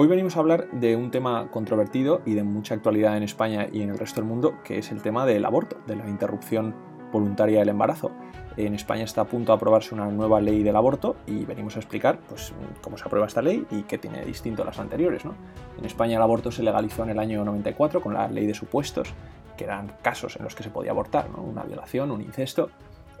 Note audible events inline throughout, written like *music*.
Hoy venimos a hablar de un tema controvertido y de mucha actualidad en España y en el resto del mundo, que es el tema del aborto, de la interrupción voluntaria del embarazo. En España está a punto de aprobarse una nueva ley del aborto y venimos a explicar pues, cómo se aprueba esta ley y qué tiene distinto a las anteriores. En España el aborto se legalizó en el año 94 con la ley de supuestos, que eran casos en los que se podía abortar, ¿no? una violación, un incesto,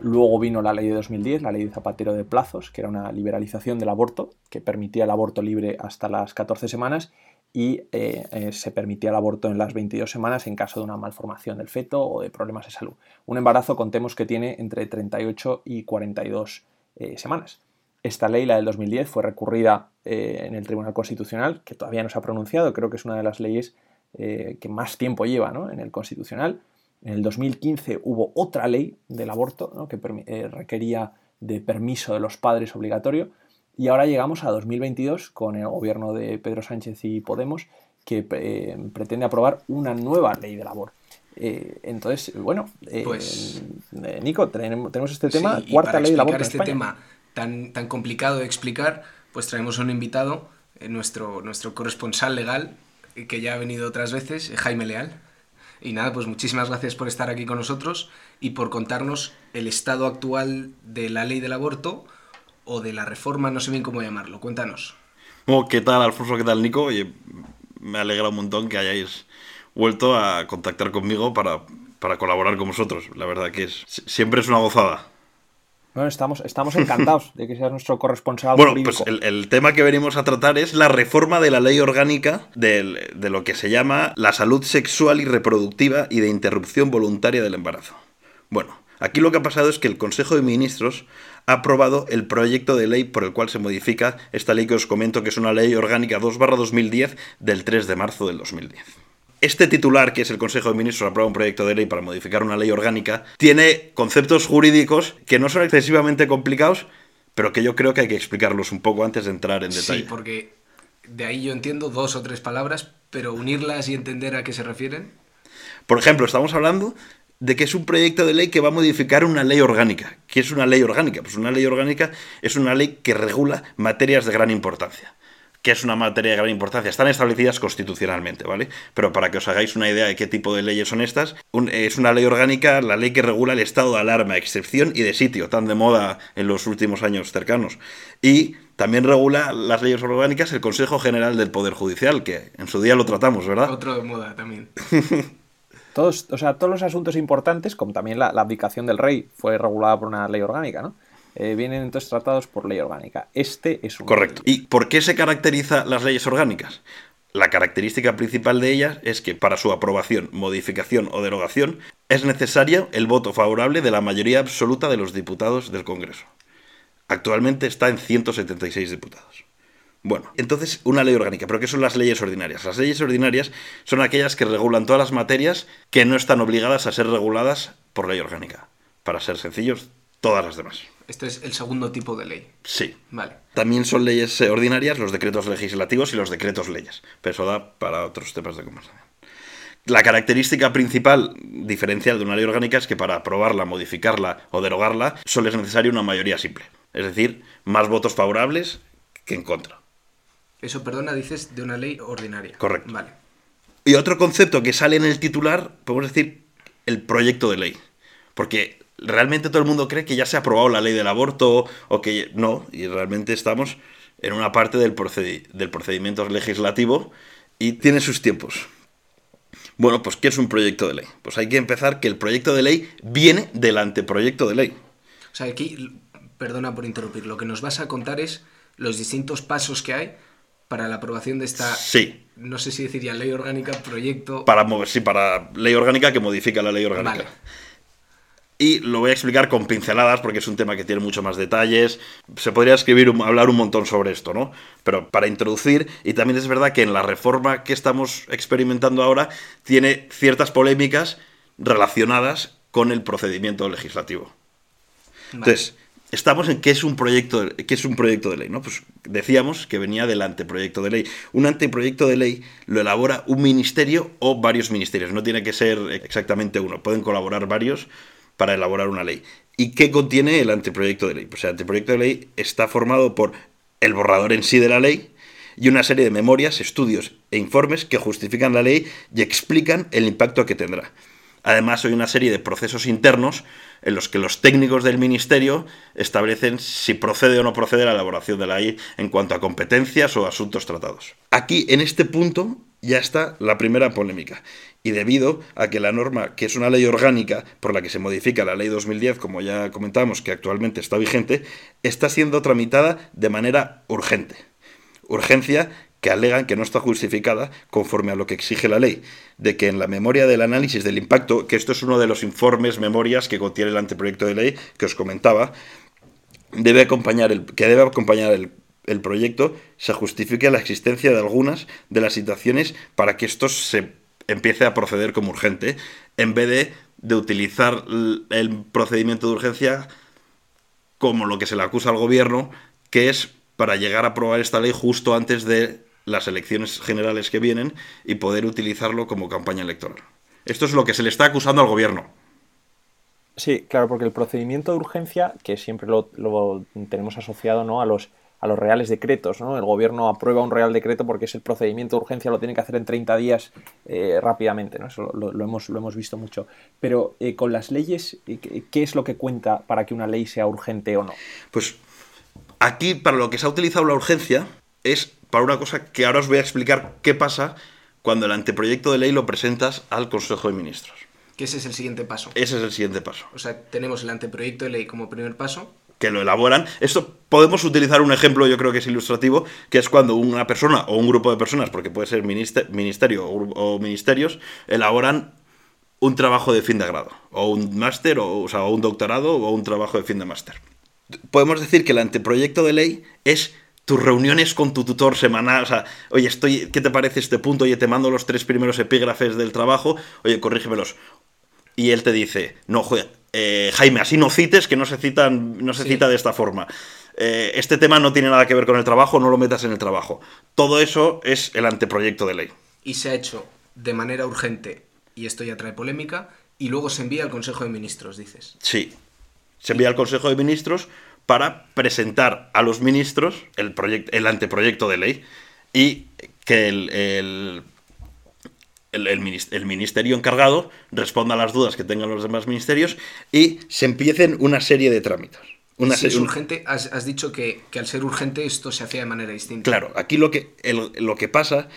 Luego vino la ley de 2010, la ley de Zapatero de plazos, que era una liberalización del aborto, que permitía el aborto libre hasta las 14 semanas y eh, eh, se permitía el aborto en las 22 semanas en caso de una malformación del feto o de problemas de salud. Un embarazo, contemos que tiene entre 38 y 42 eh, semanas. Esta ley, la del 2010, fue recurrida en el Tribunal Constitucional, que todavía no se ha pronunciado, creo que es una de las leyes que más tiempo lleva en el Constitucional. En el 2015 hubo otra ley del aborto que eh, requería de permiso de los padres obligatorio y ahora llegamos a 2022 con el gobierno de Pedro Sánchez y Podemos que eh, pretende aprobar una nueva ley del aborto. Eh, entonces, bueno, pues, Nico, tenemos, este tema, cuarta ley del aborto. este tema tan, tan complicado de explicar, pues traemos a un invitado, nuestro, nuestro corresponsal legal, que ya ha venido otras veces, Jaime Leal. Y nada, pues muchísimas gracias por estar aquí con nosotros y por contarnos el estado actual de la ley del aborto o de la reforma, no sé bien cómo llamarlo. Cuéntanos. Oh, ¿Qué tal, Alfonso? ¿Qué tal, Nico? Me alegra un montón que hayáis vuelto a contactar conmigo para, para colaborar con vosotros. La verdad que es, siempre es una gozada. Estamos, estamos encantados de que seas nuestro corresponsal. Bueno, pues el, tema que venimos a tratar es la reforma de la ley orgánica de, de lo que se llama la salud sexual y reproductiva y de interrupción voluntaria del embarazo. Bueno, aquí lo que ha pasado es que el Consejo de Ministros ha aprobado el proyecto de ley por el cual se modifica esta ley que os comento, que es una ley orgánica 2-2010 del 3 de marzo del 2010. Este titular, que es el Consejo de Ministros, aprueba un proyecto de ley para modificar una ley orgánica, tiene conceptos jurídicos que no son excesivamente complicados, pero que yo creo que hay que explicarlos un poco antes de entrar en detalle. Sí, porque de ahí yo entiendo dos o tres palabras, pero unirlas y entender a qué se refieren. Por ejemplo, estamos hablando de que es un proyecto de ley que va a modificar una ley orgánica. ¿Qué es una ley orgánica? Pues una ley orgánica es una ley que regula materias de gran importancia que es una materia de gran importancia, están establecidas constitucionalmente, ¿vale? Pero para que os hagáis una idea de qué tipo de leyes son estas, es una ley orgánica, la ley que regula el estado de alarma, excepción y de sitio, tan de moda en los últimos años cercanos. Y también regula las leyes orgánicas el Consejo General del Poder Judicial, que en su día lo tratamos, ¿verdad? Otro de moda también. *laughs* todos, o sea, todos los asuntos importantes, como también la, la abdicación del rey, fue regulada por una ley orgánica, ¿no? Eh, vienen entonces tratados por ley orgánica. Este es un. Correcto. ¿Y por qué se caracteriza las leyes orgánicas? La característica principal de ellas es que para su aprobación, modificación o derogación es necesario el voto favorable de la mayoría absoluta de los diputados del Congreso. Actualmente está en 176 diputados. Bueno, entonces una ley orgánica, pero ¿qué son las leyes ordinarias? Las leyes ordinarias son aquellas que regulan todas las materias que no están obligadas a ser reguladas por ley orgánica. Para ser sencillos, todas las demás. Este es el segundo tipo de ley. Sí. Vale. También son leyes eh, ordinarias los decretos legislativos y los decretos leyes. Pero eso da para otros temas de conversación. La característica principal diferencial de una ley orgánica es que para aprobarla, modificarla o derogarla solo es necesaria una mayoría simple. Es decir, más votos favorables que en contra. Eso, perdona, dices de una ley ordinaria. Correcto. Vale. Y otro concepto que sale en el titular, podemos decir el proyecto de ley. Porque realmente todo el mundo cree que ya se ha aprobado la ley del aborto o que no, y realmente estamos en una parte del, del procedimiento legislativo y tiene sus tiempos. Bueno, pues ¿qué es un proyecto de ley? Pues hay que empezar que el proyecto de ley viene del anteproyecto de ley. O sea, aquí, perdona por interrumpir, lo que nos vas a contar es los distintos pasos que hay para la aprobación de esta... Sí. No sé si decir ya ley orgánica, proyecto... Para mover, sí, para ley orgánica que modifica la ley orgánica. Vale. Y lo voy a explicar con pinceladas porque es un tema que tiene mucho más detalles. Se podría escribir, hablar un montón sobre esto, ¿no? Pero para introducir, y también es verdad que en la reforma que estamos experimentando ahora tiene ciertas polémicas relacionadas con el procedimiento legislativo. Entonces, estamos en qué es un proyecto, qué es un proyecto de ley, ¿no? Pues decíamos que venía del anteproyecto de ley. Un anteproyecto de ley lo elabora un ministerio o varios ministerios. No tiene que ser exactamente uno, pueden colaborar varios para elaborar una ley. ¿Y qué contiene el anteproyecto de ley? Pues el anteproyecto de ley está formado por el borrador en sí de la ley y una serie de memorias, estudios e informes que justifican la ley y explican el impacto que tendrá. Además, hay una serie de procesos internos en los que los técnicos del Ministerio establecen si procede o no procede la elaboración de la ley en cuanto a competencias o asuntos tratados. Aquí, en este punto, ya está la primera polémica. Y debido a que la norma, que es una ley orgánica por la que se modifica la ley 2010, como ya comentamos, que actualmente está vigente, está siendo tramitada de manera urgente. Urgencia que alegan que no está justificada conforme a lo que exige la ley, de que en la memoria del análisis del impacto, que esto es uno de los informes, memorias que contiene el anteproyecto de ley que os comentaba, debe acompañar el, que debe acompañar el, el proyecto, se justifique la existencia de algunas de las situaciones para que esto se empiece a proceder como urgente, en vez de, de utilizar el procedimiento de urgencia como lo que se le acusa al gobierno, que es para llegar a aprobar esta ley justo antes de las elecciones generales que vienen y poder utilizarlo como campaña electoral. Esto es lo que se le está acusando al gobierno. Sí, claro, porque el procedimiento de urgencia, que siempre lo, tenemos asociado ¿no? a, los, a los reales decretos, ¿no? el gobierno aprueba un real decreto porque es el procedimiento de urgencia, lo tiene que hacer en 30 días eh, rápidamente, ¿no? eso lo, hemos, lo hemos visto mucho. Pero eh, con las leyes, eh, ¿qué es lo que cuenta para que una ley sea urgente o no? Pues aquí, para lo que se ha utilizado la urgencia, es para una cosa que ahora os voy a explicar qué pasa cuando el anteproyecto de ley lo presentas al Consejo de Ministros. Que ese es el siguiente paso. Ese es el siguiente paso. O sea, tenemos el anteproyecto de ley como primer paso. Que lo elaboran. Esto podemos utilizar un ejemplo, yo creo que es ilustrativo, que es cuando una persona o un grupo de personas, porque puede ser ministerio o, ministerios, elaboran un trabajo de fin de grado, o un máster, o, sea, un doctorado, o un trabajo de fin de máster. Podemos decir que el anteproyecto de ley es tus reuniones con tu tutor semanal, o sea, oye, estoy, ¿qué te parece este punto? Oye, te mando los tres primeros epígrafes del trabajo, oye, corrígemelos. Y él te dice, no, joder, eh, Jaime, así no cites, que no se, citan, no se cita de esta forma. Eh, este tema no tiene nada que ver con el trabajo, no lo metas en el trabajo. Todo eso es el anteproyecto de ley. Y se ha hecho de manera urgente, y esto ya trae polémica, y luego se envía al Consejo de Ministros, dices. Sí, se envía al Consejo de Ministros para presentar a los ministros el, el anteproyecto de ley y que el, el, el, ministerio encargado responda a las dudas que tengan los demás ministerios y se empiecen una serie de trámites. Una si es urgente, has, dicho que, al ser urgente esto se hacía de manera distinta. Claro, aquí lo que, lo que pasa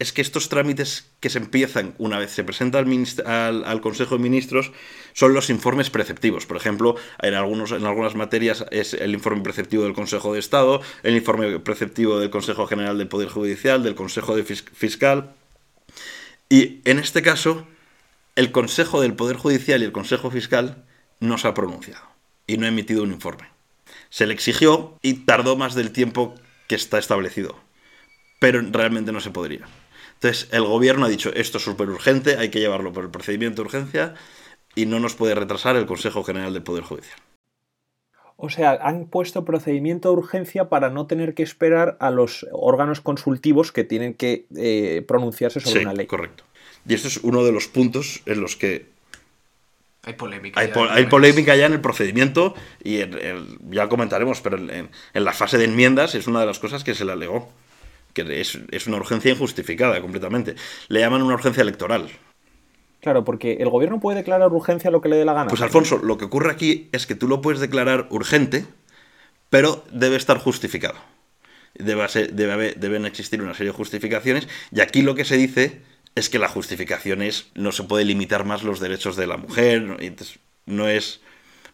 es que estos trámites que se empiezan una vez se presenta al, al, Consejo de Ministros son los informes preceptivos. Por ejemplo, en, algunos, en algunas materias es el informe preceptivo del Consejo de Estado, el informe preceptivo del Consejo General del Poder Judicial, del Consejo de Fiscal. Y en este caso, el Consejo del Poder Judicial y el Consejo Fiscal no se ha pronunciado y no ha emitido un informe. Se le exigió y tardó más del tiempo que está establecido, pero realmente no se podría. Entonces, el gobierno ha dicho, esto es súper urgente, hay que llevarlo por el procedimiento de urgencia y no nos puede retrasar el Consejo General del Poder Judicial. O sea, han puesto procedimiento de urgencia para no tener que esperar a los órganos consultivos que tienen que eh, pronunciarse sobre una ley. Correcto. Y esto es uno de los puntos en los que hay polémica. Hay, hay polémica ya en el procedimiento y ya comentaremos, pero en, en, la fase de enmiendas es una de las cosas que se le alegó que es, una urgencia injustificada completamente. Le llaman una urgencia electoral. Claro, porque el gobierno puede declarar urgencia lo que le dé la gana. Pues Alfonso, lo que ocurre aquí es que tú lo puedes declarar urgente, pero debe estar justificado. Debe debe deben existir una serie de justificaciones, y aquí lo que se dice es que la justificación es no se puede limitar más los derechos de la mujer, no es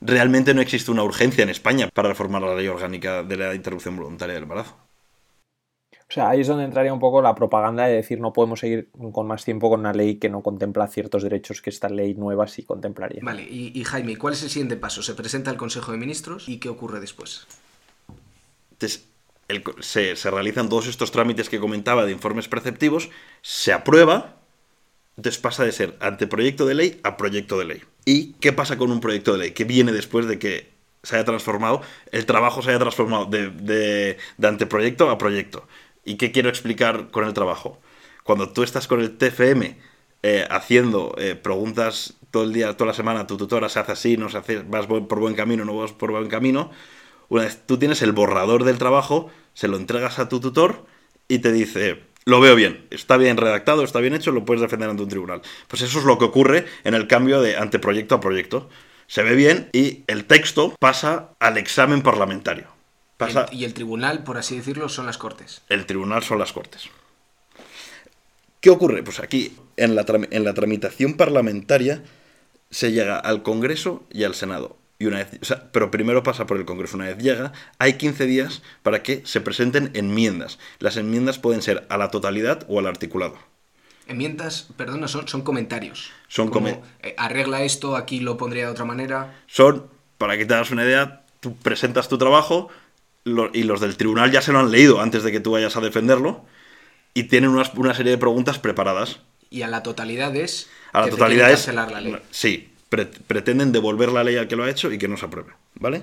realmente no existe una urgencia en España para reformar la ley orgánica de la interrupción voluntaria del embarazo. O sea, ahí es donde entraría un poco la propaganda de decir no podemos seguir con más tiempo con una ley que no contempla ciertos derechos que esta ley nueva sí contemplaría. Vale, y, Jaime, ¿cuál es el siguiente paso? ¿Se presenta al Consejo de Ministros y qué ocurre después? Entonces, se, se, realizan todos estos trámites que comentaba de informes preceptivos, se aprueba, entonces pasa de ser anteproyecto de ley a proyecto de ley. ¿Y qué pasa con un proyecto de ley? ¿Qué viene después de que se haya transformado, el trabajo se haya transformado de, de, de anteproyecto a proyecto? ¿Y qué quiero explicar con el trabajo? Cuando tú estás con el TFM eh, haciendo eh, preguntas todo el día, toda la semana, tu tutora se hace así, no se hace, vas por buen camino, no vas por buen camino. Una vez tú tienes el borrador del trabajo, se lo entregas a tu tutor y te dice, lo veo bien, está bien redactado, está bien hecho, lo puedes defender ante un tribunal. Pues eso es lo que ocurre en el cambio de anteproyecto a proyecto. Se ve bien y el texto pasa al examen parlamentario. Pasa... Y el tribunal, por así decirlo, son las Cortes. El tribunal son las Cortes. ¿Qué ocurre? Pues aquí, en la, en la tramitación parlamentaria, se llega al Congreso y al Senado. Y una vez, pero primero pasa por el Congreso. Una vez llega, hay 15 días para que se presenten enmiendas. Las enmiendas pueden ser a la totalidad o al articulado. Enmiendas, perdona, son, son comentarios. Son como, eh, arregla esto, aquí lo pondría de otra manera. Son, para que te hagas una idea, tú presentas tu trabajo y los del tribunal ya se lo han leído antes de que tú vayas a defenderlo y tienen una serie de preguntas preparadas. Y a la totalidad es... A la totalidad es... La ley. Sí, pretenden devolver la ley al que lo ha hecho y que no se apruebe, ¿vale?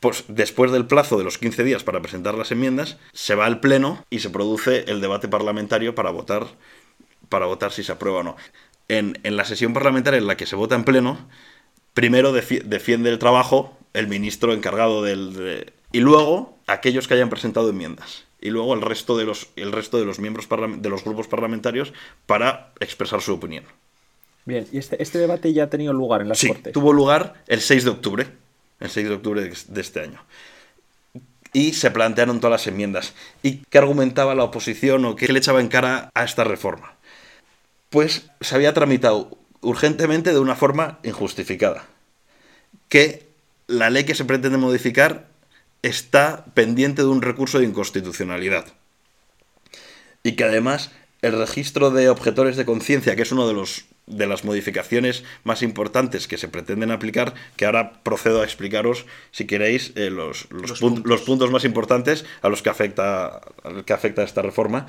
Pues después del plazo de los 15 días para presentar las enmiendas, se va al pleno y se produce el debate parlamentario para votar, para votar si se aprueba o no. En, la sesión parlamentaria en la que se vota en pleno, primero defiende el trabajo el ministro encargado del... y luego aquellos que hayan presentado enmiendas. Y luego el resto de los, el resto de los miembros de los grupos parlamentarios para expresar su opinión. Bien, ¿y este, este, debate ya ha tenido lugar en las sí, tuvo lugar el 6 de octubre, el 6 de octubre de este año. Y se plantearon todas las enmiendas. ¿Y qué argumentaba la oposición o qué le echaba en cara a esta reforma? Pues se había tramitado urgentemente de una forma injustificada. Que la ley que se pretende modificar está pendiente de un recurso de inconstitucionalidad. Y que además el registro de objetores de conciencia, que es uno de los de las modificaciones más importantes que se pretenden aplicar, que ahora procedo a explicaros, si queréis, eh, los, los, puntos. más importantes a los que afecta, que afecta esta reforma,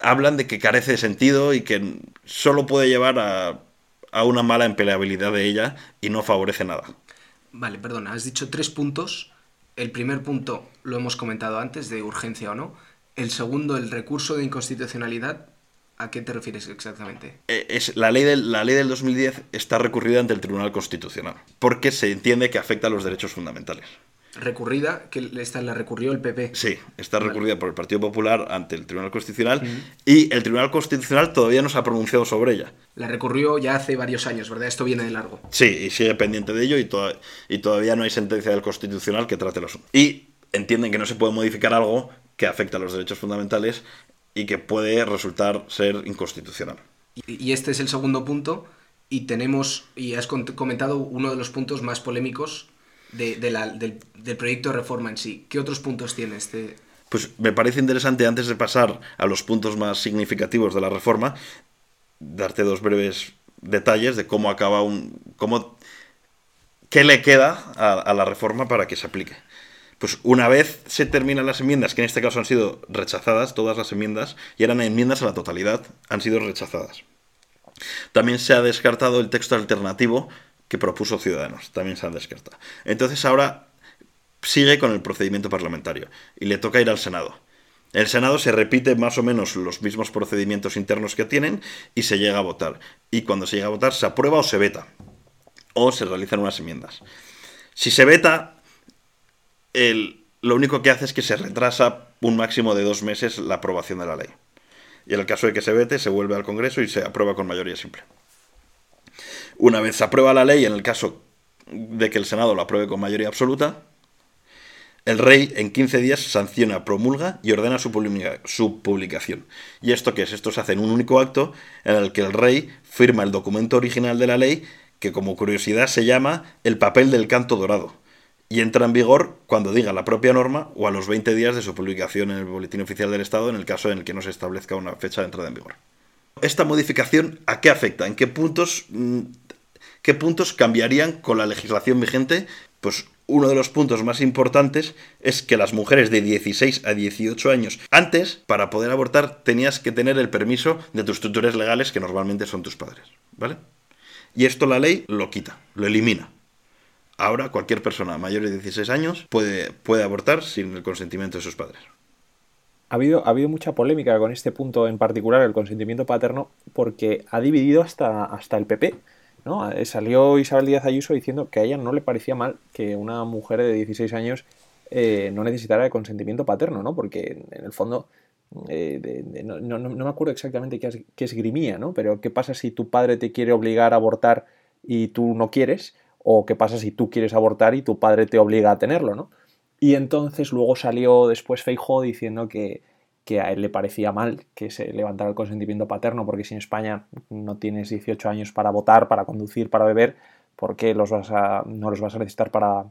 hablan de que carece de sentido y que solo puede llevar a, a una mala empleabilidad de ella y no favorece nada. Vale, perdona, has dicho tres puntos. El primer punto lo hemos comentado antes, de urgencia o no. El segundo, el recurso de inconstitucionalidad. ¿A qué te refieres exactamente? Eh, es, la, ley del, la ley del 2010 está recurrida ante el Tribunal Constitucional, porque se entiende que afecta a los derechos fundamentales. ¿Recurrida? que esta la recurrió el PP? Sí, está recurrida por el Partido Popular ante el Tribunal Constitucional y el Tribunal Constitucional todavía no se ha pronunciado sobre ella. La recurrió ya hace varios años, ¿verdad? Esto viene de largo. Sí, y sigue pendiente de ello y, y todavía no hay sentencia del Constitucional que trate el asunto. Y entienden que no se puede modificar algo que afecta a los derechos fundamentales y que puede resultar ser inconstitucional. Y este es el segundo punto y tenemos, y has comentado uno de los puntos más polémicos de, la, del, proyecto de reforma en sí. ¿Qué otros puntos tiene este? Pues me parece interesante, antes de pasar a los puntos más significativos de la reforma, darte dos breves detalles de cómo acaba un... Cómo, ¿Qué le queda a la reforma para que se aplique? Pues una vez se terminan las enmiendas, que en este caso han sido rechazadas, todas las enmiendas, y eran enmiendas a la totalidad, han sido rechazadas. También se ha descartado el texto alternativo que propuso Ciudadanos, también se han descartado. Entonces ahora sigue con el procedimiento parlamentario y le toca ir al Senado. El Senado se repite más o menos los mismos procedimientos internos que tienen y se llega a votar. Y cuando se llega a votar se aprueba o se veta. O se realizan unas enmiendas. Si se veta, lo único que hace es que se retrasa un máximo de dos meses la aprobación de la ley. Y en el caso de que se vete, se vuelve al Congreso y se aprueba con mayoría simple. Una vez se aprueba la ley, en el caso de que el Senado lo apruebe con mayoría absoluta, el rey en 15 días sanciona, promulga y ordena su, su, publicación. ¿Y esto qué es? Esto se hace en un único acto en el que el rey firma el documento original de la ley que como curiosidad se llama el papel del canto dorado y entra en vigor cuando diga la propia norma o a los 20 días de su publicación en el Boletín Oficial del Estado en el caso en el que no se establezca una fecha de entrada en vigor. ¿Esta modificación a qué afecta? ¿En qué puntos, mm, qué puntos cambiarían con la legislación vigente? Pues uno de los puntos más importantes es que las mujeres de 16 a 18 años, antes, para poder abortar, tenías que tener el permiso de tus tutores legales, que normalmente son tus padres. ¿Vale? Y esto la ley lo quita, lo elimina. Ahora cualquier persona mayor de 16 años puede, puede abortar sin el consentimiento de sus padres. Ha habido, ha habido mucha polémica con este punto en particular, el consentimiento paterno, porque ha dividido hasta, hasta el PP. ¿No? Eh, salió Isabel Díaz Ayuso diciendo que a ella no le parecía mal que una mujer de 16 años eh, no necesitara el consentimiento paterno, ¿no? Porque en el fondo eh, no, me acuerdo exactamente qué, es, qué esgrimía, ¿no? Pero ¿qué pasa si tu padre te quiere obligar a abortar y tú no quieres? ¿O qué pasa si tú quieres abortar y tu padre te obliga a tenerlo, ¿no? Y entonces luego salió después Feijóo diciendo que, que a él le parecía mal que se levantara el consentimiento paterno, porque si en España no tienes 18 años para votar, para conducir, para beber, ¿por qué los vas a, no los vas a necesitar para,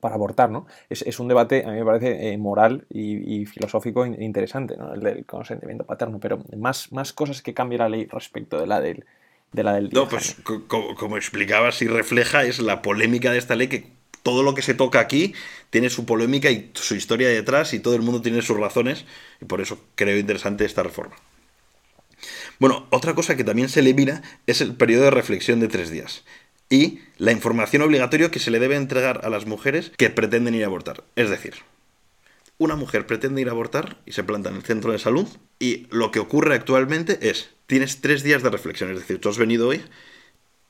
para abortar, ¿no? Es, un debate, a mí me parece, eh, moral y, filosófico interesante, ¿no? El del consentimiento paterno, pero más, más cosas que cambia la ley respecto de la del, de la del No, pues como, explicabas y refleja, es la polémica de esta ley que todo lo que se toca aquí tiene su polémica y su historia detrás y todo el mundo tiene sus razones y por eso creo interesante esta reforma. Bueno, otra cosa que también se le mira es el periodo de reflexión de tres días y la información obligatoria que se le debe entregar a las mujeres que pretenden ir a abortar. Es decir, una mujer pretende ir a abortar y se planta en el centro de salud y lo que ocurre actualmente es, tienes tres días de reflexión, es decir, tú has venido hoy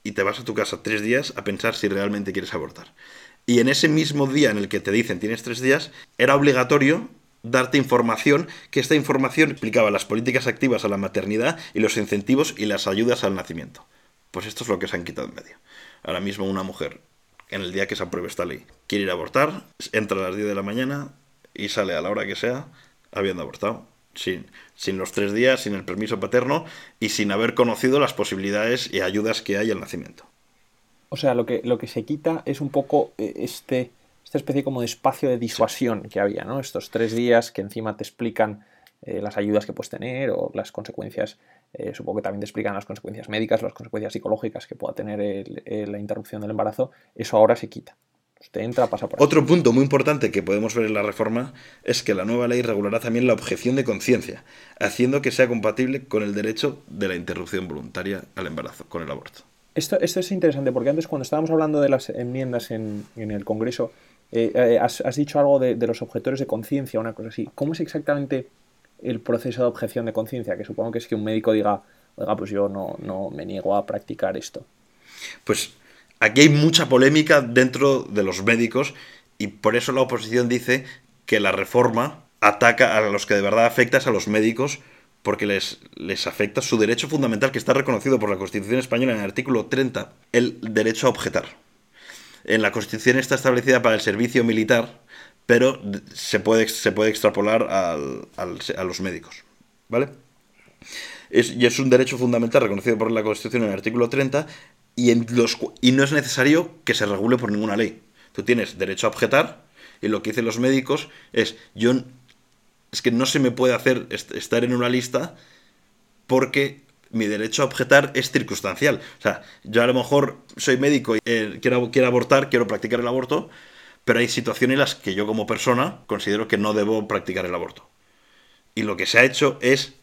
y te vas a tu casa tres días a pensar si realmente quieres abortar. Y en ese mismo día en el que te dicen tienes tres días, era obligatorio darte información, que esta información explicaba las políticas activas a la maternidad y los incentivos y las ayudas al nacimiento. Pues esto es lo que se han quitado en medio. Ahora mismo una mujer, en el día que se apruebe esta ley, quiere ir a abortar, entra a las 10 de la mañana y sale a la hora que sea, habiendo abortado. Sin, sin los tres días, sin el permiso paterno y sin haber conocido las posibilidades y ayudas que hay al nacimiento. O sea, lo que, lo que se quita es un poco eh, este, esta especie como de espacio de disuasión que había, ¿no? Estos tres días que encima te explican eh, las ayudas que puedes tener o las consecuencias, eh, supongo que también te explican las consecuencias médicas, las consecuencias psicológicas que pueda tener la interrupción del embarazo, eso ahora se quita. Usted entra, pasa por Otro punto muy importante que podemos ver en la reforma es que la nueva ley regulará también la objeción de conciencia, haciendo que sea compatible con el derecho de la interrupción voluntaria al embarazo, con el aborto. Esto, esto es interesante porque antes cuando estábamos hablando de las enmiendas en, en el Congreso, eh, has, has, dicho algo de, los objetores de conciencia, una cosa así. ¿Cómo es exactamente el proceso de objeción de conciencia, que supongo que es que un médico diga, oiga, pues yo no, no me niego a practicar esto. Pues aquí hay mucha polémica dentro de los médicos y por eso la oposición dice que la reforma ataca a los que de verdad afecta a los médicos porque les, les afecta su derecho fundamental que está reconocido por la Constitución española en el artículo 30, el derecho a objetar. En la Constitución está establecida para el servicio militar pero se puede, se puede extrapolar al, a los médicos. ¿Vale? y es un derecho fundamental reconocido por la Constitución en el artículo 30 y, en los, y no es necesario que se regule por ninguna ley. Tú tienes derecho a objetar y lo que dicen los médicos es, yo es que no se me puede hacer estar en una lista porque mi derecho a objetar es circunstancial. O sea, yo a lo mejor soy médico y eh, quiero, quiero abortar, quiero practicar el aborto, pero hay situaciones en las que yo como persona considero que no debo practicar el aborto. Y lo que se ha hecho es...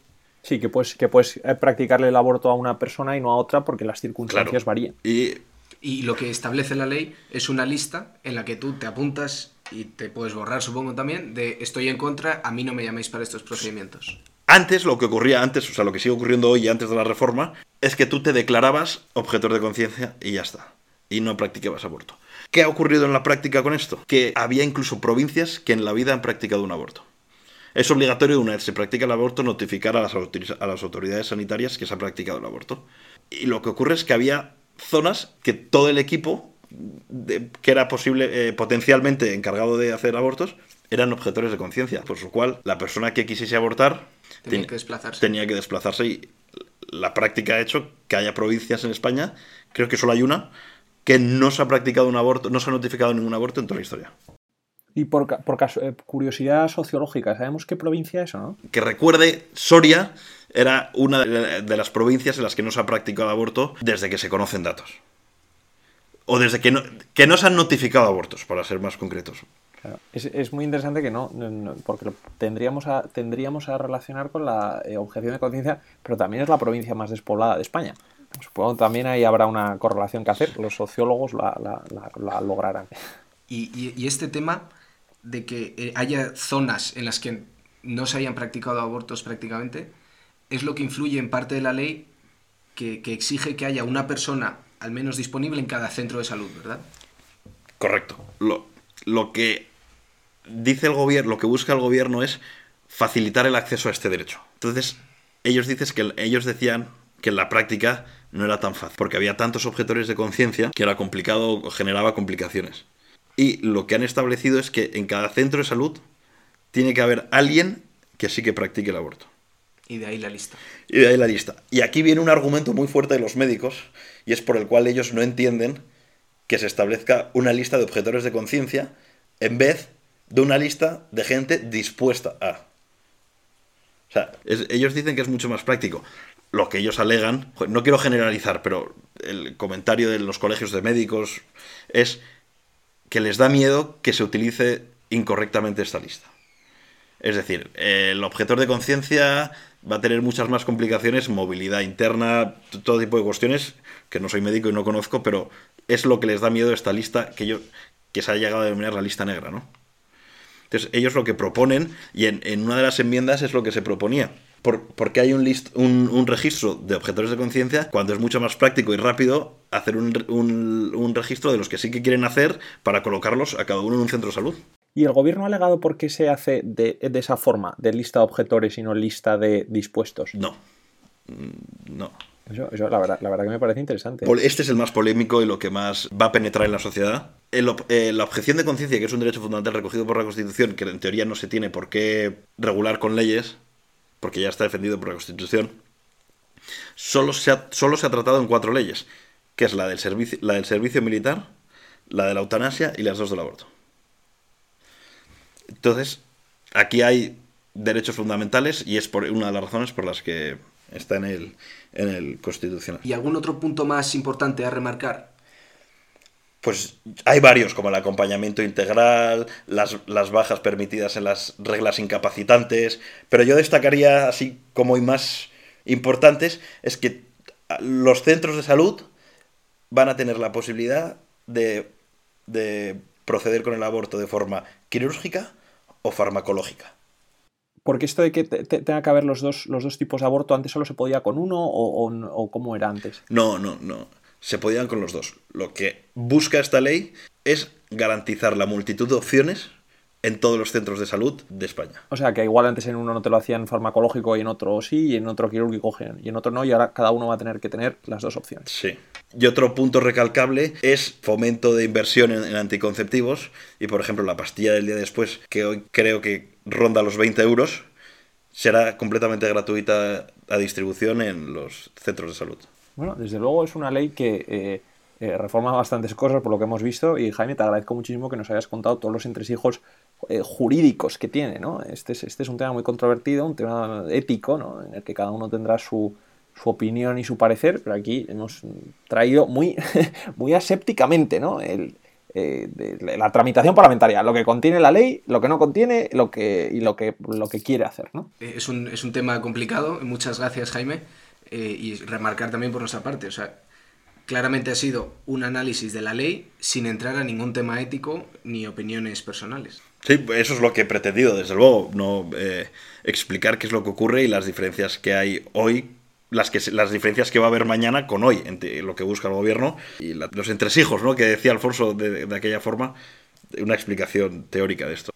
Sí, que puedes, que puedes eh, practicarle el aborto a una persona y no a otra porque las circunstancias varían. Y... y lo que establece la ley es una lista en la que tú te apuntas y te puedes borrar, supongo también, de estoy en contra, a mí no me llaméis para estos procedimientos. Antes, lo que ocurría antes, o sea, lo que sigue ocurriendo hoy antes de la reforma, es que tú te declarabas objetor de conciencia y ya está. Y no practicabas aborto. ¿Qué ha ocurrido en la práctica con esto? Que había incluso provincias que en la vida han practicado un aborto. Es obligatorio, una vez se practica el aborto, notificar a las, a las autoridades sanitarias que se ha practicado el aborto. Y lo que ocurre es que había zonas que todo el equipo que era posible, eh, potencialmente encargado de hacer abortos, eran objetores de conciencia, por lo cual la persona que quisiese abortar tenía que desplazarse. Tenía que desplazarse y la práctica ha hecho que haya provincias en España, creo que solo hay una, que no se ha practicado un aborto, no se ha notificado ningún aborto en toda la historia. Y por, por eh, curiosidad sociológica, ¿sabemos qué provincia es o no? Que recuerde, Soria era una de las provincias en las que no se ha practicado aborto desde que se conocen datos. O desde que no, que no se han notificado abortos, para ser más concretos. Es, muy interesante que no, porque tendríamos a, tendríamos a relacionar con la eh, objeción de conciencia, pero también es la provincia más despoblada de España. Supongo también ahí habrá una correlación que hacer, los sociólogos la, lograrán. Y, este tema de que eh, haya zonas en las que no se hayan practicado abortos prácticamente, es lo que influye en parte de la ley que, exige que haya una persona al menos disponible en cada centro de salud, ¿verdad? Correcto. Lo, lo que dice el gobierno, lo que busca el gobierno es facilitar el acceso a este derecho. Entonces, ellos, dices que, ellos decían que en la práctica no era tan fácil, porque había tantos objetores de conciencia que era complicado generaba complicaciones. Y lo que han establecido es que en cada centro de salud tiene que haber alguien que sí que practique el aborto. Y de ahí la lista. Y de ahí la lista. Y aquí viene un argumento muy fuerte de los médicos, y es por el cual ellos no entienden que se establezca una lista de objetores de conciencia en vez de una lista de gente dispuesta a. O sea, ellos dicen que es mucho más práctico. Lo que ellos alegan, no quiero generalizar, pero el comentario de los colegios de médicos es que les da miedo que se utilice incorrectamente esta lista. Es decir, el objetor de conciencia va a tener muchas más complicaciones, movilidad interna, todo tipo de cuestiones, que no soy médico y no conozco, pero es lo que les da miedo esta lista que, yo, que se ha llegado a denominar la lista negra, ¿no? Entonces, ellos lo que proponen, y en, una de las enmiendas es lo que se proponía, porque hay un, list, un, registro de objetores de conciencia cuando es mucho más práctico y rápido hacer un, un, registro de los que sí que quieren hacer para colocarlos a cada uno en un centro de salud. ¿Y el gobierno ha alegado por qué se hace de, de esa forma, de lista de objetores y no lista de dispuestos? No. Mm, no. Eso, la, verdad, la verdad que me parece interesante. Este es el más polémico y lo que más va a penetrar en la sociedad. Eh, la objeción de conciencia, que es un derecho fundamental recogido por la Constitución, que en teoría no se tiene por qué regular con leyes, porque ya está defendido por la Constitución, solo se ha, solo se ha tratado en cuatro leyes, que es la del, servicio, la del servicio militar, la de la eutanasia y las dos del aborto. Entonces, aquí hay derechos fundamentales y es por una de las razones por las que está en el, en el Constitucional. ¿Y algún otro punto más importante a remarcar? Pues hay varios, como el acompañamiento integral, las, las, bajas permitidas en las reglas incapacitantes, pero yo destacaría, así como hay más importantes, es que los centros de salud van a tener la posibilidad de, de proceder con el aborto de forma quirúrgica o farmacológica. Porque esto de que tenga que haber los dos, los dos tipos de aborto, antes solo se podía con uno o, o, cómo era antes. No, no, no. Se podían con los dos. Lo que busca esta ley es garantizar la multitud de opciones en todos los centros de salud de España. O sea, que igual antes en uno no te lo hacían farmacológico y en otro sí, y en otro quirúrgico y en otro no, y ahora cada uno va a tener que tener las dos opciones. Sí. Y otro punto recalcable es fomento de inversión en, anticonceptivos. Y por ejemplo, la pastilla del día después, que hoy creo que ronda los 20 euros, será completamente gratuita a distribución en los centros de salud. Bueno, desde luego es una ley que eh, eh, reforma bastantes cosas por lo que hemos visto. Y Jaime, te agradezco muchísimo que nos hayas contado todos los entresijos eh, jurídicos que tiene. ¿no? Este, es, este es un tema muy controvertido, un tema ético, ¿no? en el que cada uno tendrá su, su opinión y su parecer, pero aquí hemos traído muy, *laughs* muy asépticamente ¿no? El, eh, la tramitación parlamentaria, lo que contiene la ley, lo que no contiene lo que, y lo que, lo que quiere hacer. ¿no? Eh, es, un, es un tema complicado, muchas gracias Jaime, eh, y remarcar también por nuestra parte, o sea, claramente ha sido un análisis de la ley sin entrar a ningún tema ético ni opiniones personales. Sí, eso es lo que he pretendido, desde luego, no explicar qué es lo que ocurre y las diferencias que hay hoy las, que, las diferencias que va a haber mañana con hoy, entre lo que busca el gobierno y los entresijos, ¿no? Que decía Alfonso de, aquella forma, una explicación teórica de esto.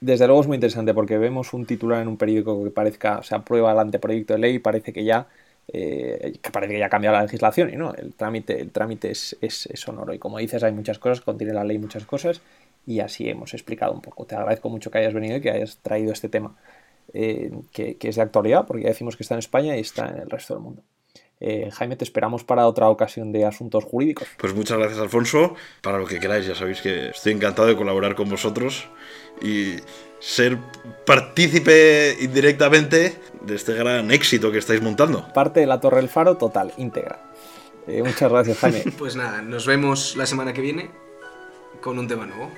Desde luego es muy interesante porque vemos un titular en un periódico que parezca, o sea, aprueba el anteproyecto de ley y parece que ya eh, parece que ya ha cambiado la legislación y no, el trámite, el trámite es, es, sonoro y como dices hay muchas cosas, contiene la ley muchas cosas y así hemos explicado un poco. Te agradezco mucho que hayas venido y que hayas traído este tema. Eh, que, es de actualidad, porque ya decimos que está en España y está en el resto del mundo. Eh, Jaime, te esperamos para otra ocasión de asuntos jurídicos. Pues muchas gracias, Alfonso. Para lo que queráis, ya sabéis que estoy encantado de colaborar con vosotros y ser partícipe indirectamente de este gran éxito que estáis montando. Parte de la Torre del Faro, total, íntegra. Eh, muchas gracias, Jaime. *laughs* pues nada, nos vemos la semana que viene con un tema nuevo.